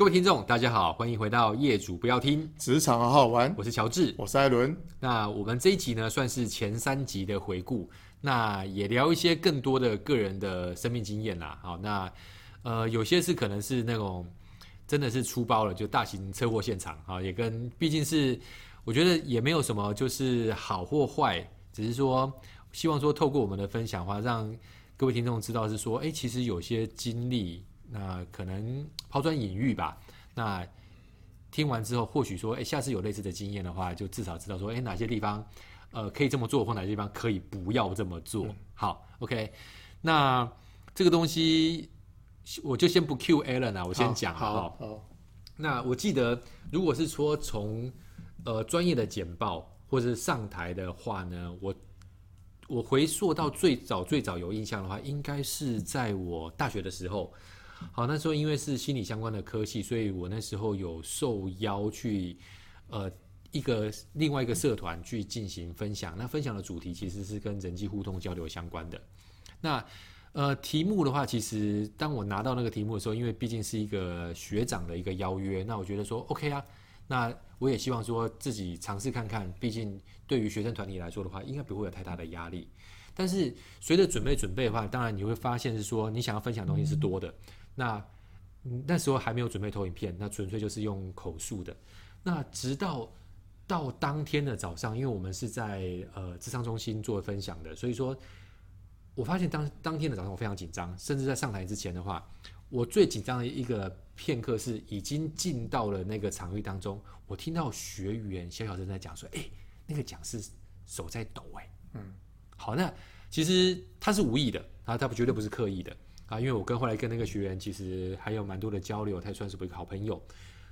各位听众，大家好，欢迎回到业主不要听职场好好玩。我是乔治，我是艾伦。那我们这一集呢，算是前三集的回顾，那也聊一些更多的个人的生命经验啦。好，那呃，有些是可能是那种真的是出包了，就大型车祸现场啊，也跟毕竟是我觉得也没有什么就是好或坏，只是说希望说透过我们的分享的话，让各位听众知道是说，哎，其实有些经历。那可能抛砖引玉吧。那听完之后，或许说，哎，下次有类似的经验的话，就至少知道说，哎，哪些地方，呃，可以这么做，或哪些地方可以不要这么做。嗯、好，OK。那这个东西，我就先不 Q Alan 啊，我先讲。好好，好。那我记得，如果是说从呃专业的简报或者是上台的话呢，我我回溯到最早最早有印象的话，应该是在我大学的时候。好，那时候因为是心理相关的科系，所以我那时候有受邀去，呃，一个另外一个社团去进行分享。那分享的主题其实是跟人际互动交流相关的。那呃，题目的话，其实当我拿到那个题目的时候，因为毕竟是一个学长的一个邀约，那我觉得说 OK 啊，那我也希望说自己尝试看看。毕竟对于学生团体来说的话，应该不会有太大的压力。但是随着准备准备的话，当然你会发现是说你想要分享的东西是多的。那那时候还没有准备投影片，那纯粹就是用口述的。那直到到当天的早上，因为我们是在呃智商中心做分享的，所以说我发现当当天的早上我非常紧张，甚至在上台之前的话，我最紧张的一个片刻是已经进到了那个场域当中，我听到学员小小声在讲说：“哎，那个讲师手在抖。”哎，嗯，好，那其实他是无意的，他他绝对不是刻意的。啊，因为我跟后来跟那个学员其实还有蛮多的交流，他也算是我一个好朋友。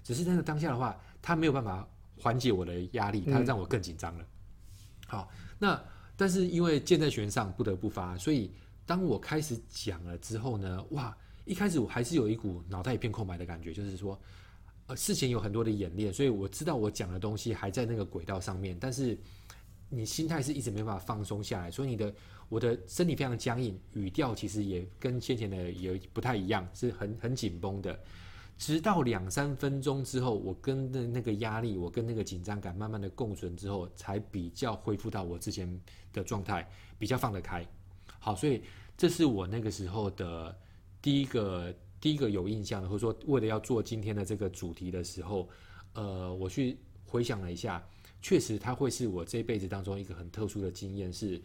只是那个当下的话，他没有办法缓解我的压力，他让我更紧张了。嗯、好，那但是因为箭在弦上，不得不发，所以当我开始讲了之后呢，哇，一开始我还是有一股脑袋一片空白的感觉，就是说，呃，事情有很多的演练，所以我知道我讲的东西还在那个轨道上面，但是你心态是一直没办法放松下来，所以你的。我的身体非常僵硬，语调其实也跟先前的也不太一样，是很很紧绷的。直到两三分钟之后，我跟的那个压力，我跟那个紧张感慢慢的共存之后，才比较恢复到我之前的状态，比较放得开。好，所以这是我那个时候的第一个第一个有印象的，或者说为了要做今天的这个主题的时候，呃，我去回想了一下，确实它会是我这辈子当中一个很特殊的经验是。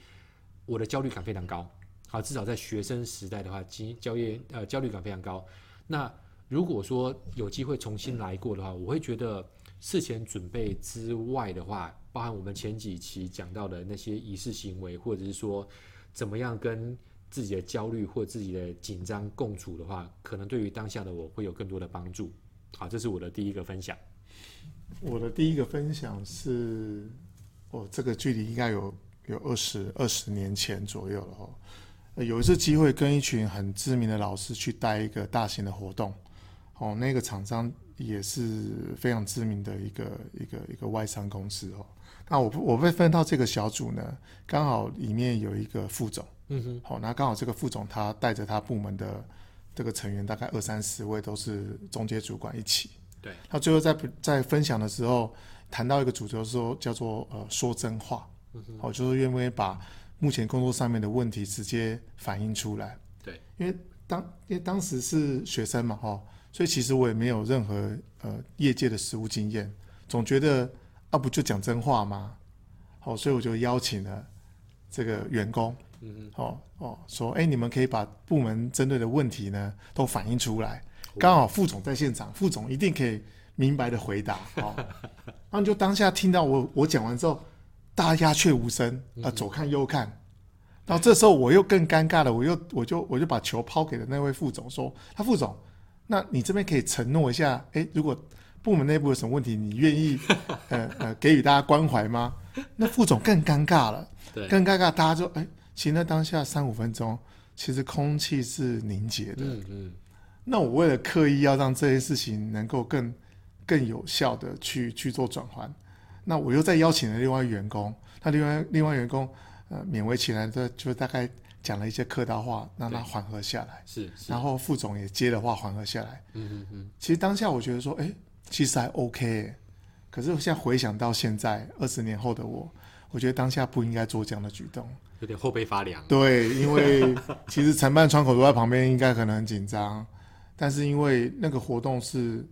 我的焦虑感非常高，好，至少在学生时代的话，经焦虑呃焦虑感非常高。那如果说有机会重新来过的话，我会觉得事前准备之外的话，包含我们前几期讲到的那些仪式行为，或者是说怎么样跟自己的焦虑或自己的紧张共处的话，可能对于当下的我会有更多的帮助。好，这是我的第一个分享。我的第一个分享是，哦，这个距离应该有。有二十二十年前左右了哦，有一次机会跟一群很知名的老师去带一个大型的活动，哦，那个厂商也是非常知名的一个一个一个外商公司哦。那我我被分到这个小组呢，刚好里面有一个副总，嗯哼，好，那刚好这个副总他带着他部门的这个成员大概二三十位都是中介主管一起，对，他最后在在分享的时候谈到一个主题说叫做呃说真话。好，就是愿不愿意把目前工作上面的问题直接反映出来？对，因为当因为当时是学生嘛，哈，所以其实我也没有任何呃业界的实务经验，总觉得啊不就讲真话吗？好，所以我就邀请了这个员工，嗯嗯，哦哦，说哎、欸，你们可以把部门针对的问题呢都反映出来，刚好副总在现场，副总一定可以明白的回答，哦，然后就当下听到我我讲完之后。大家鸦雀无声，啊，左看右看，然后这时候我又更尴尬了，我又我就我就把球抛给了那位副总，说：“他副总，那你这边可以承诺一下，哎，如果部门内部有什么问题，你愿意 呃呃给予大家关怀吗？”那副总更尴尬了，更尴尬，大家就哎，其实那当下三五分钟，其实空气是凝结的。嗯嗯。那我为了刻意要让这些事情能够更更有效的去去做转换。那我又再邀请了另外一员工，那另外另外员工，呃，勉为其难的就大概讲了一些客套话，让他缓和下来。是，然后副总也接的话缓和下来。嗯嗯嗯。其实当下我觉得说，哎，其实还 OK。可是我现在回想到现在二十年后的我，我觉得当下不应该做这样的举动，有点后背发凉。对，因为其实承办窗口都在旁边，应该可能很紧张。但是因为那个活动是，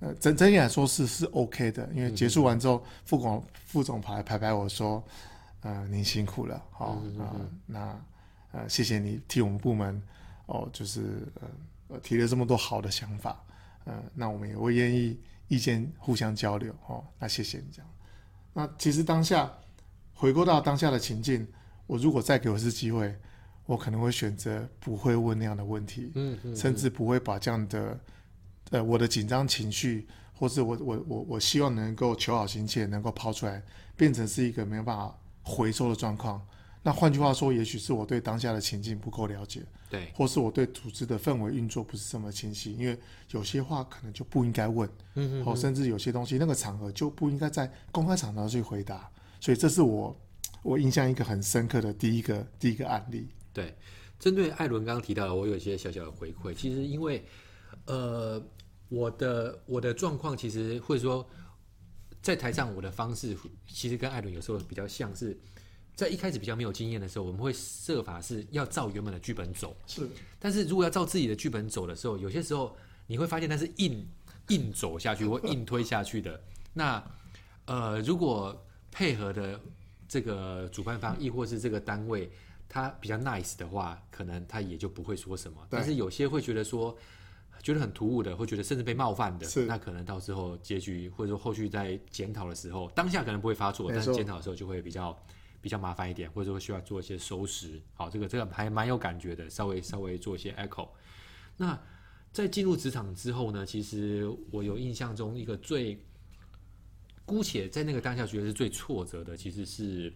呃，整整体来说是是 OK 的。因为结束完之后，副总副总跑来拍拍我说，呃，您辛苦了，好、哦那呃谢谢你替我们部门哦，就是呃提了这么多好的想法，呃，那我们也会愿意意见互相交流哦。那谢谢你这样。那其实当下回顾到当下的情境，我如果再给我一次机会。我可能会选择不会问那样的问题，嗯嗯嗯、甚至不会把这样的，呃，我的紧张情绪，或是我我我我希望能够求好心切，能够抛出来，变成是一个没有办法回收的状况。那换句话说，也许是我对当下的情境不够了解，对，或是我对组织的氛围运作不是这么清晰，因为有些话可能就不应该问，嗯嗯，哦，甚至有些东西那个场合就不应该在公开场合去回答。所以这是我我印象一个很深刻的第一个第一个案例。对，针对艾伦刚刚提到的，我有一些小小的回馈。其实因为，呃，我的我的状况其实或者说，在台上我的方式其实跟艾伦有时候比较像是，在一开始比较没有经验的时候，我们会设法是要照原本的剧本走。是，但是如果要照自己的剧本走的时候，有些时候你会发现它是硬硬走下去或硬推下去的。那呃，如果配合的这个主办方亦或是这个单位。他比较 nice 的话，可能他也就不会说什么。但是有些会觉得说，觉得很突兀的，会觉得甚至被冒犯的，那可能到时候结局或者说后续在检讨的时候，当下可能不会发作，但是检讨的时候就会比较比较麻烦一点，或者说需要做一些收拾。好，这个这个还蛮有感觉的，稍微稍微做一些 echo。那在进入职场之后呢，其实我有印象中一个最姑且在那个当下觉得是最挫折的，其实是。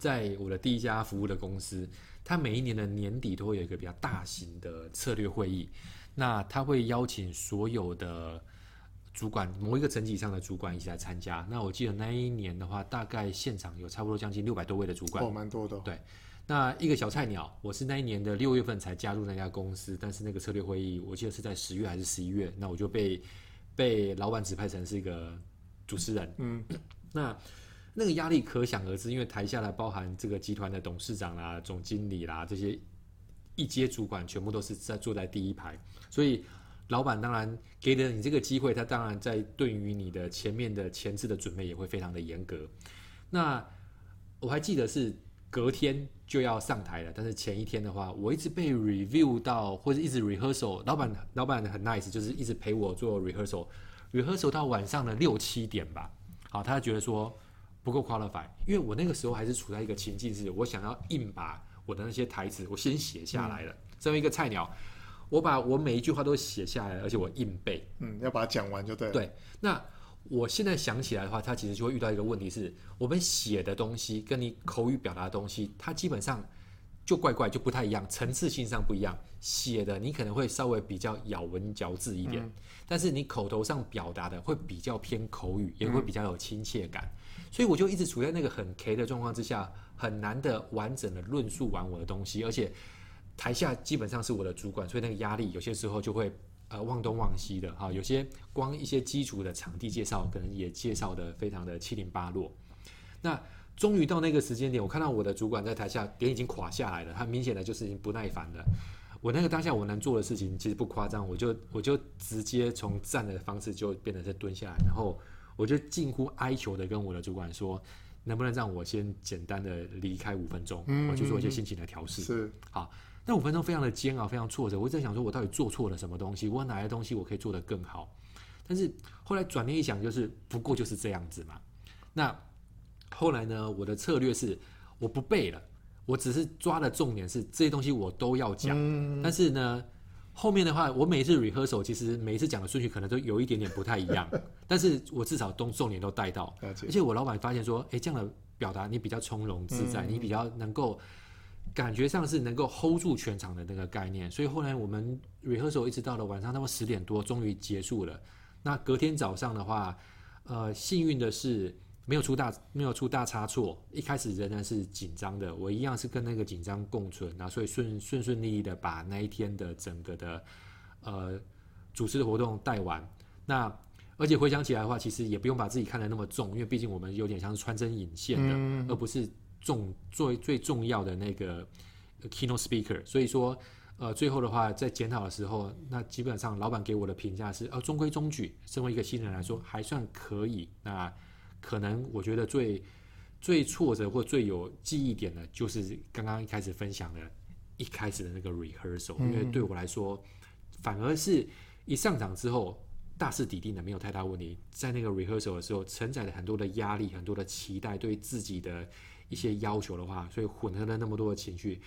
在我的第一家服务的公司，他每一年的年底都会有一个比较大型的策略会议，那他会邀请所有的主管，某一个层级以上的主管一起来参加。那我记得那一年的话，大概现场有差不多将近六百多位的主管，哦，蛮多的。对，那一个小菜鸟，我是那一年的六月份才加入那家公司，但是那个策略会议，我记得是在十月还是十一月，那我就被被老板指派成是一个主持人。嗯，那。那个压力可想而知，因为台下来包含这个集团的董事长啦、总经理啦这些一阶主管，全部都是在坐在第一排，所以老板当然给了你这个机会，他当然在对于你的前面的前置的准备也会非常的严格。那我还记得是隔天就要上台了，但是前一天的话，我一直被 review 到或者一直 rehearsal，老板老板很 nice，就是一直陪我做 rehearsal，rehearsal 到晚上的六七点吧。好，他觉得说。不够 qualify，因为我那个时候还是处在一个情境，是我想要硬把我的那些台词我先写下来了。作、嗯、为一个菜鸟，我把我每一句话都写下来，而且我硬背。嗯，要把它讲完就对了。对，那我现在想起来的话，它其实就会遇到一个问题是，我们写的东西跟你口语表达的东西，它基本上就怪怪，就不太一样，层次性上不一样。写的你可能会稍微比较咬文嚼字一点，嗯、但是你口头上表达的会比较偏口语，也会比较有亲切感。嗯所以我就一直处在那个很 K 的状况之下，很难的完整的论述完我的东西，而且台下基本上是我的主管，所以那个压力有些时候就会呃忘东忘西的哈，有些光一些基础的场地介绍可能也介绍得非常的七零八落。那终于到那个时间点，我看到我的主管在台下脸已经垮下来了，他明显的就是已经不耐烦了。我那个当下我能做的事情其实不夸张，我就我就直接从站的方式就变成是蹲下来，然后。我就近乎哀求的跟我的主管说，能不能让我先简单的离开五分钟，我去做一些心情的调试。是，好，那五分钟非常的煎熬，非常挫折。我在想说，我到底做错了什么东西？我哪些东西我可以做得更好？但是后来转念一想，就是不过就是这样子嘛。那后来呢，我的策略是我不背了，我只是抓的重点是这些东西我都要讲，嗯、但是呢。后面的话，我每一次 rehearsal 其实每一次讲的顺序可能都有一点点不太一样，但是我至少都重点都带到。而且我老板发现说，哎，这样的表达你比较从容自在，嗯、你比较能够感觉上是能够 hold 住全场的那个概念。所以后来我们 rehearsal 一直到了晚上，那么十点多终于结束了。那隔天早上的话，呃，幸运的是没有出大没有出大差错，一开始仍然是紧张的，我一样是跟那个紧张共存，然后所以顺顺顺利利的把那一天的整个的呃主持的活动带完。那而且回想起来的话，其实也不用把自己看得那么重，因为毕竟我们有点像是穿针引线的，嗯、而不是重最最重要的那个 keynote speaker。所以说，呃，最后的话在检讨的时候，那基本上老板给我的评价是，呃，中规中矩，身为一个新人来说还算可以。那可能我觉得最最挫折或最有记忆点的，就是刚刚一开始分享的，一开始的那个 rehearsal，因为对我来说，反而是一上场之后，大势已定的，没有太大问题。在那个 rehearsal 的时候，承载了很多的压力，很多的期待，对自己的一些要求的话，所以混合了那么多的情绪，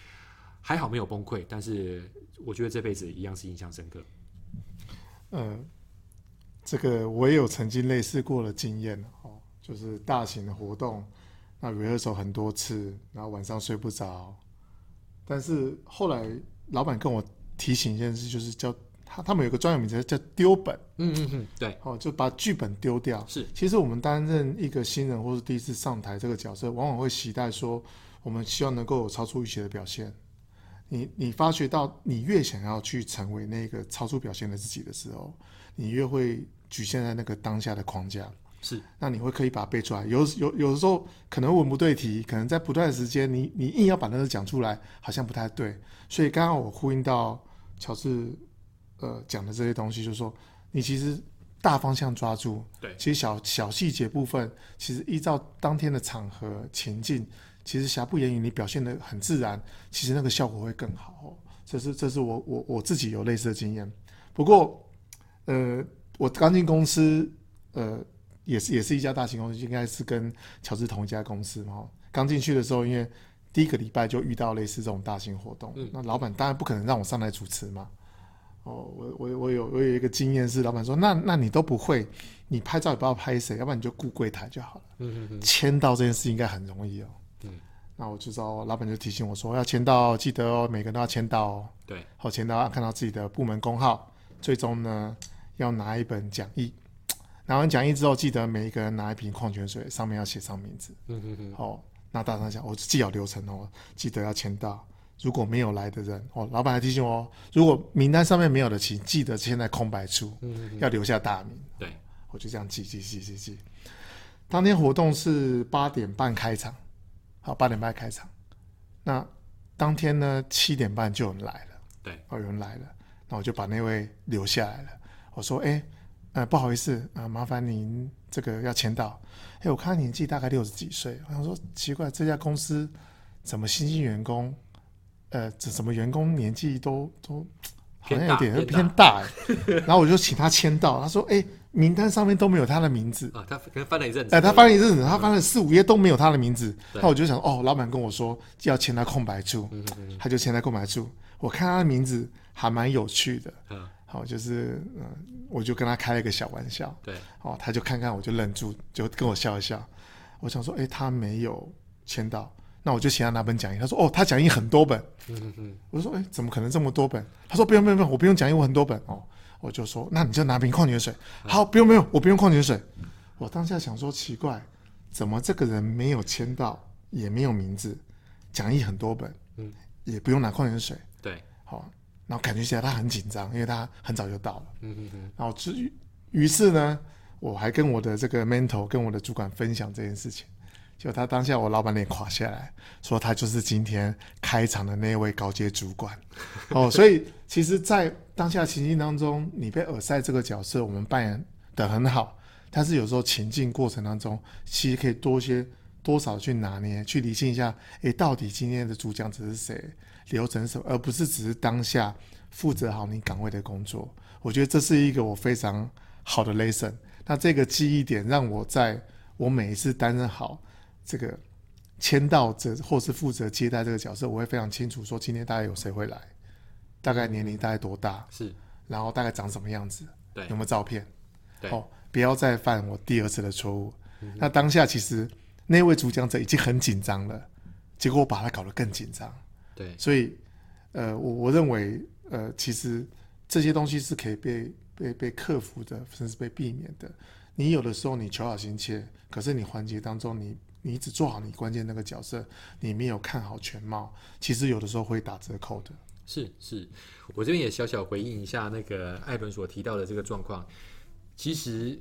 还好没有崩溃。但是我觉得这辈子一样是印象深刻。嗯，这个我也有曾经类似过的经验哦。就是大型的活动，那 rehearsal 很多次，然后晚上睡不着。但是后来老板跟我提醒一件事，就是叫他他们有个专有名词叫丢本。嗯嗯嗯，对，哦，就把剧本丢掉。是，其实我们担任一个新人或是第一次上台这个角色，往往会期待说，我们希望能够有超出预期的表现。你你发觉到，你越想要去成为那个超出表现的自己的时候，你越会局限在那个当下的框架。是，那你会刻意把它背出来。有有有的时候可能文不对题，可能在不断的时间，你你硬要把那个讲出来，好像不太对。所以刚刚我呼应到乔治呃讲的这些东西，就是说你其实大方向抓住，对，其实小小细节部分，其实依照当天的场合情境，其实瑕不掩瑜，你表现的很自然，其实那个效果会更好。这是这是我我我自己有类似的经验。不过呃，我刚进公司呃。也是也是一家大型公司，应该是跟乔治同一家公司嘛。刚进去的时候，因为第一个礼拜就遇到类似这种大型活动，嗯、那老板当然不可能让我上来主持嘛。哦，我我我有我有一个经验是，老板说，那那你都不会，你拍照也不知道拍谁，要不然你就顾柜台就好了。嗯嗯嗯。签到这件事应该很容易哦。嗯。那我就知道，老板就提醒我说，要签到，记得哦，每个人都要签到哦。对。好，签到要看到自己的部门工号，最终呢要拿一本讲义。拿完讲义之后，记得每一个人拿一瓶矿泉水，上面要写上名字。嗯嗯嗯。哦，那大声讲，我记好流程哦，记得要签到。如果没有来的人，哦，老板还提醒我，如果名单上面没有的，请记得签在空白处，要留下大名。对，我就这样记记记记记。当天活动是八点半开场，好，八点半开场。那当天呢，七点半就有人来了。对，哦，有人来了，那我就把那位留下来了。我说，哎。呃，不好意思啊，麻烦您这个要签到。哎，我看他年纪大概六十几岁，我想说奇怪，这家公司怎么新进员工，呃，这怎么员工年纪都都好像有点偏大哎。然后我就请他签到，他说：“哎，名单上面都没有他的名字啊。”他可能翻了一阵子，哎，他翻了一阵子，他翻了四五页都没有他的名字。那我就想，哦，老板跟我说要签在空白处，他就签在空白处。我看他的名字还蛮有趣的。嗯。哦，就是嗯，我就跟他开了一个小玩笑，对，哦，他就看看我就愣住，就跟我笑一笑。我想说，哎，他没有签到，那我就请他拿本讲义。他说，哦，他讲义很多本。嗯嗯嗯。我说，哎，怎么可能这么多本？他说，不用不用不用，我不用讲义，我很多本。哦，我就说，那你就拿瓶矿泉水。好，不用不用，我不用矿泉水。我当下想说，奇怪，怎么这个人没有签到，也没有名字，讲义很多本，嗯，也不用拿矿泉水。对，好。然后感觉起来他很紧张，因为他很早就到了。嗯嗯嗯。然后至于于是呢，我还跟我的这个 mentor 跟我的主管分享这件事情，就他当下我老板脸垮下来，说他就是今天开场的那位高阶主管。哦，所以其实，在当下情境当中，你被耳塞这个角色，我们扮演的很好，但是有时候情境过程当中，其实可以多些多少去拿捏，去理清一下，诶，到底今天的主讲者是谁？流程什么，而不是只是当下负责好你岗位的工作。我觉得这是一个我非常好的 lesson。那这个记忆点让我在我每一次担任好这个签到者或是负责接待这个角色，我会非常清楚说今天大概有谁会来，大概年龄大概多大，是，然后大概长什么样子，对，有没有照片，对，哦，不要再犯我第二次的错误。嗯、那当下其实那位主讲者已经很紧张了，结果我把他搞得更紧张。对，所以，呃，我我认为，呃，其实这些东西是可以被被被克服的，甚至被避免的。你有的时候你求好心切，可是你环节当中你你只做好你关键那个角色，你没有看好全貌，其实有的时候会打折扣的。是是，我这边也小小回应一下那个艾伦所提到的这个状况。其实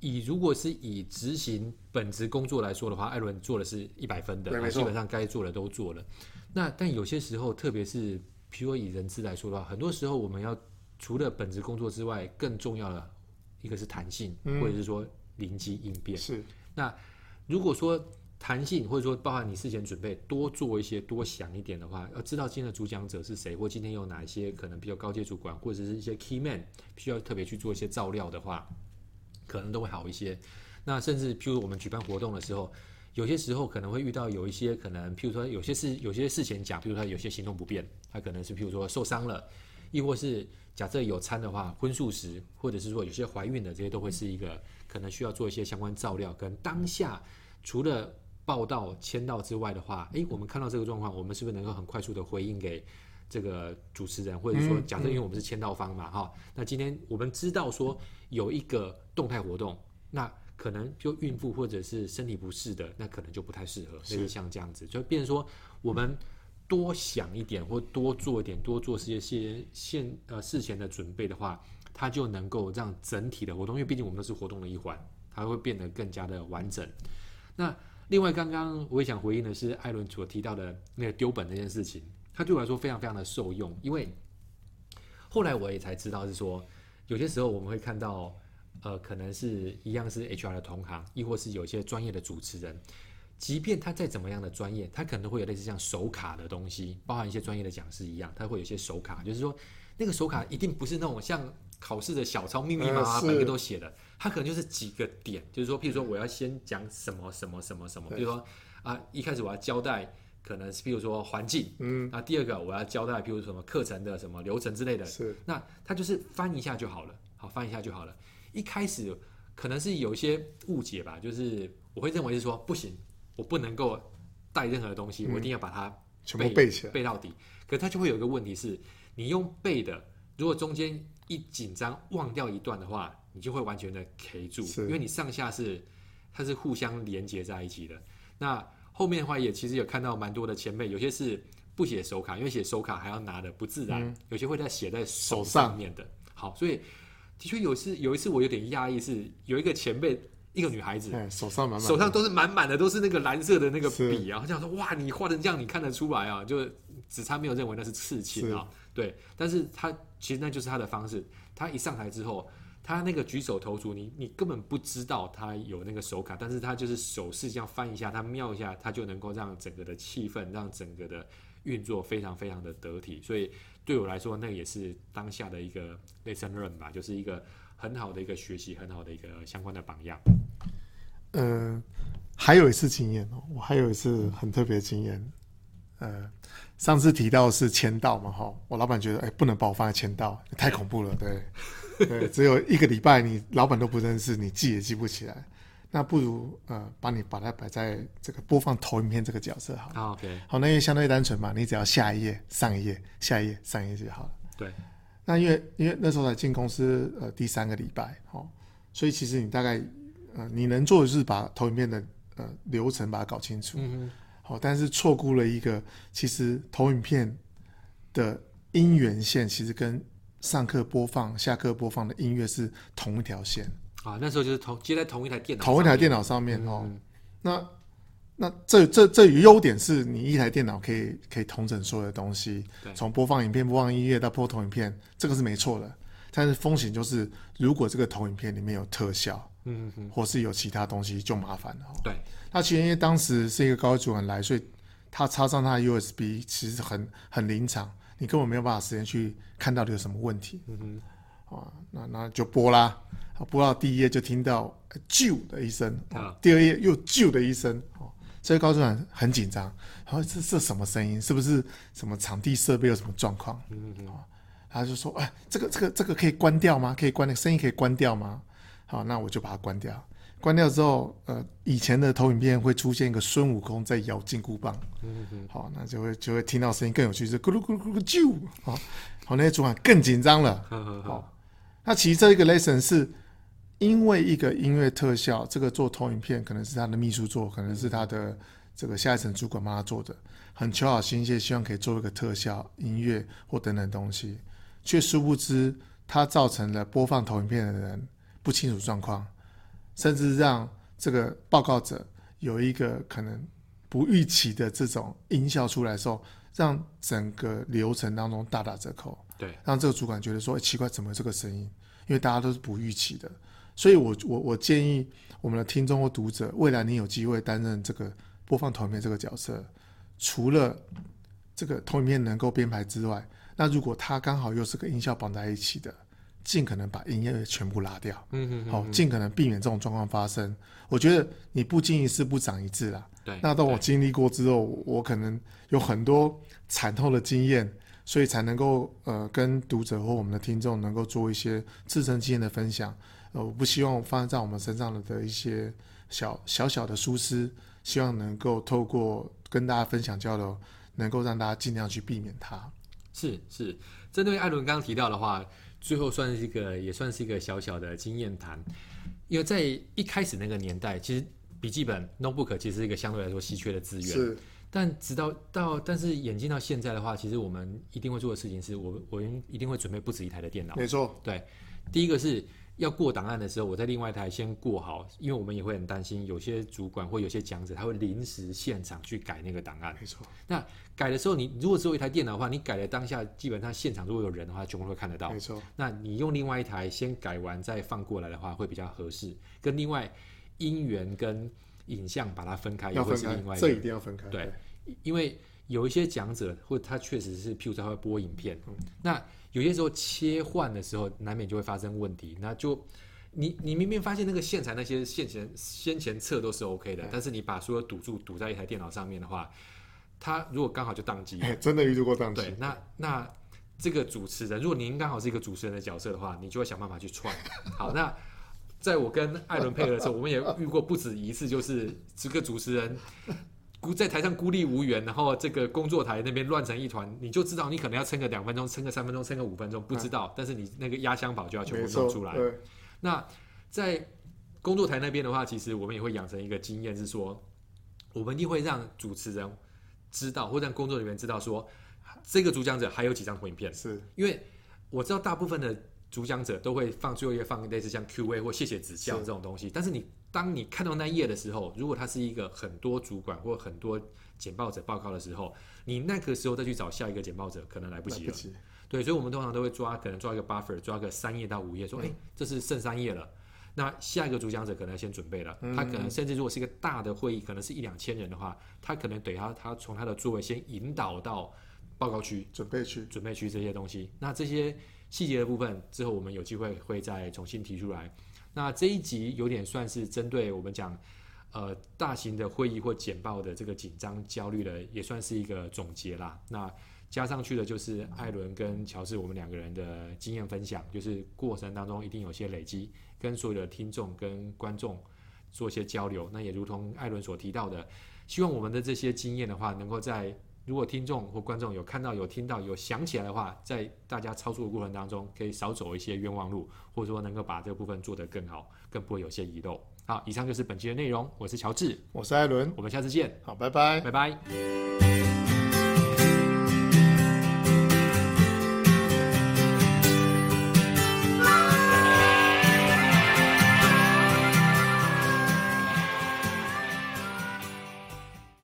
以如果是以执行本职工作来说的话，艾伦做的是一百分的，他基本上该做的都做了。那但有些时候，特别是譬如说以人资来说的话，很多时候我们要除了本职工作之外，更重要的一个是弹性，嗯、或者是说灵机应变。是那如果说。弹性，或者说包含你事前准备，多做一些，多想一点的话，要知道今天的主讲者是谁，或今天有哪一些可能比较高阶主管，或者是一些 key man，需要特别去做一些照料的话，可能都会好一些。那甚至譬如我们举办活动的时候，有些时候可能会遇到有一些可能，譬如说有些事，有些事前讲，譬如说有些行动不便，他可能是譬如说受伤了，亦或是假设有餐的话，荤素食，或者是说有些怀孕的，这些都会是一个可能需要做一些相关照料，跟当下除了报道签到之外的话，诶，我们看到这个状况，我们是不是能够很快速的回应给这个主持人，或者说，假设因为我们是签到方嘛，哈、嗯嗯，那今天我们知道说有一个动态活动，那可能就孕妇或者是身体不适的，那可能就不太适合，类似像这样子，就变成说我们多想一点，或多做一点，多做些些现呃事前的准备的话，它就能够让整体的活动，因为毕竟我们都是活动的一环，它会变得更加的完整。那另外，刚刚我也想回应的是艾伦所提到的那个丢本那件事情，他对我来说非常非常的受用，因为后来我也才知道是说，有些时候我们会看到，呃，可能是一样是 HR 的同行，亦或是有一些专业的主持人，即便他再怎么样的专业，他可能会有类似像手卡的东西，包含一些专业的讲师一样，他会有一些手卡，就是说那个手卡一定不是那种像。考试的小抄密密麻麻，每个都写的，他可能就是几个点，就是说，譬如说我要先讲什么什么什么什么，比如说啊，一开始我要交代，可能是譬如说环境，嗯，那第二个我要交代，譬如什么课程的什么流程之类的，是，那他就是翻一下就好了，好，翻一下就好了。一开始可能是有一些误解吧，就是我会认为是说不行，我不能够带任何的东西，我一定要把它全部背起来，背到底。可他就会有一个问题是，你用背的，如果中间一紧张忘掉一段的话，你就会完全的 K 住，因为你上下是它是互相连接在一起的。那后面的话也其实有看到蛮多的前辈，有些是不写手卡，因为写手卡还要拿的不自然，嗯、有些会在写在手上面的。好，所以的确有一次有一次我有点讶异，是有一个前辈，一个女孩子，手上满满，手上都是满满的，都是那个蓝色的那个笔啊，这样说哇，你画成这样，你看得出来啊，就只差没有认为那是刺青啊。对，但是他其实那就是他的方式。他一上台之后，他那个举手投足，你你根本不知道他有那个手卡，但是他就是手势这样翻一下，他瞄一下，他就能够让整个的气氛，让整个的运作非常非常的得体。所以对我来说，那也是当下的一个 lesson 吧，就是一个很好的一个学习，很好的一个相关的榜样。呃，还有一次经验哦，我还有一次很特别经验。呃，上次提到是签到嘛，哈，我老板觉得，哎，不能把我放在签到，太恐怖了，对，对，只有一个礼拜，你老板都不认识，你记也记不起来，那不如呃，把你把它摆在这个播放投影片这个角色好了，OK，好，那因为相对单纯嘛，你只要下一页、上一页、下一页、上一页就好了，对，那因为因为那时候才进公司呃第三个礼拜，哦，所以其实你大概呃你能做的就是把投影片的呃流程把它搞清楚，嗯好，但是错估了一个，其实投影片的音源线其实跟上课播放、下课播放的音乐是同一条线啊。那时候就是同接在同一台电脑，同一台电脑上面哦。那那这这这优点是你一台电脑可以可以同整所有的东西，从播放影片、播放音乐到播投影片，这个是没错的。但是风险就是，如果这个投影片里面有特效，嗯哼，或是有其他东西，就麻烦了。对。那其实因为当时是一个高级主管来，所以他插上他的 USB 其实很很临场，你根本没有办法时间去看到底有什么问题。嗯哼，啊，那那就播啦，播到第一页就听到啾的一声，第二页又啾的一声，哦，所以高主管很紧张，然后这这什么声音？是不是什么场地设备有什么状况？嗯哼，他就说，哎，这个这个这个可以关掉吗？可以关，那个声音可以关掉吗？好，那我就把它关掉。关掉之后，呃，以前的投影片会出现一个孙悟空在咬金箍棒，嗯嗯，好，那就会就会听到声音更有趣，是咕噜咕噜咕噜啾，好，好，那些主管更紧张了，好，那其实这一个 lesson 是因为一个音乐特效，这个做投影片可能是他的秘书做，可能是他的这个下一层主管帮他做的，很求好心切，希望可以做一个特效音乐或等等东西，却殊不知他造成了播放投影片的人不清楚状况，甚至让这个报告者有一个可能不预期的这种音效出来的时候，让整个流程当中大打折扣。对，让这个主管觉得说，欸，奇怪，怎么这个声音？因为大家都是不预期的。所以我，我我我建议我们的听众或读者，未来你有机会担任这个播放投影片这个角色，除了这个投影片能够编排之外，那如果他刚好又是个音效绑在一起的，尽可能把营业额全部拉掉，嗯哼嗯哼，好，尽可能避免这种状况发生。我觉得你不经一事不长一智啦。对，那当我经历过之后，我可能有很多惨痛的经验。所以才能够呃跟读者或我们的听众能够做一些自身经验的分享，呃，我不希望发生在我们身上的一些小小小的疏失，希望能够透过跟大家分享交流，能够让大家尽量去避免它。是是，针对艾伦刚刚提到的话，最后算是一个也算是一个小小的经验谈，因为在一开始那个年代，其实笔记本 notebook 其实是一个相对来说稀缺的资源。是。但直到到，但是演进到现在的话，其实我们一定会做的事情是，我我一定会准备不止一台的电脑。没错，对，第一个是要过档案的时候，我在另外一台先过好，因为我们也会很担心有些主管或有些讲者他会临时现场去改那个档案。没错，那改的时候，你如果只有一台电脑的话，你改的当下基本上现场如果有人的话，全部会看得到。没错，那你用另外一台先改完再放过来的话，会比较合适。跟另外音源跟影像把它分开，也会是另外一个，这一定要分开。对。因为有一些讲者，或他确实是，譬如他会播影片，嗯，那有些时候切换的时候，难免就会发生问题。那就你你明明发现那个线材那些线前先前测都是 OK 的，但是你把所有堵住堵在一台电脑上面的话，它如果刚好就宕机，真的遇到过宕机。对，那那这个主持人，如果您刚好是一个主持人的角色的话，你就会想办法去串。好，那在我跟艾伦配合的时候，我们也遇过不止一次，就是这个主持人。在台上孤立无援，然后这个工作台那边乱成一团，你就知道你可能要撑个两分钟，撑个三分钟，撑个五分钟，不知道。但是你那个压箱宝就要全部弄出来。那在工作台那边的话，其实我们也会养成一个经验，是说我们一定会让主持人知道，或让工作人员知道说，这个主讲者还有几张投影片。是因为我知道大部分的主讲者都会放最后一页放类似像 Q&A 或谢谢指教这种东西，但是你。当你看到那页的时候，如果他是一个很多主管或很多简报者报告的时候，你那个时候再去找下一个简报者，可能来不及了。对，所以我们通常都会抓，可能抓一个 buffer，抓个三页到五页，说，哎、嗯，这是剩三页了。那下一个主讲者可能要先准备了，他可能甚至如果是一个大的会议，可能是一两千人的话，他可能等他他从他的座位先引导到报告区、准备区、准备区这些东西。那这些细节的部分之后，我们有机会会再重新提出来。那这一集有点算是针对我们讲，呃，大型的会议或简报的这个紧张焦虑的，也算是一个总结啦。那加上去的就是艾伦跟乔治我们两个人的经验分享，就是过程当中一定有些累积，跟所有的听众跟观众做一些交流。那也如同艾伦所提到的，希望我们的这些经验的话，能够在。如果听众或观众有看到、有听到、有想起来的话，在大家操作的过程当中，可以少走一些冤枉路，或者说能够把这个部分做得更好，更不会有些遗漏。好，以上就是本期的内容。我是乔治，我是艾伦，我们下次见。好，拜拜，拜拜。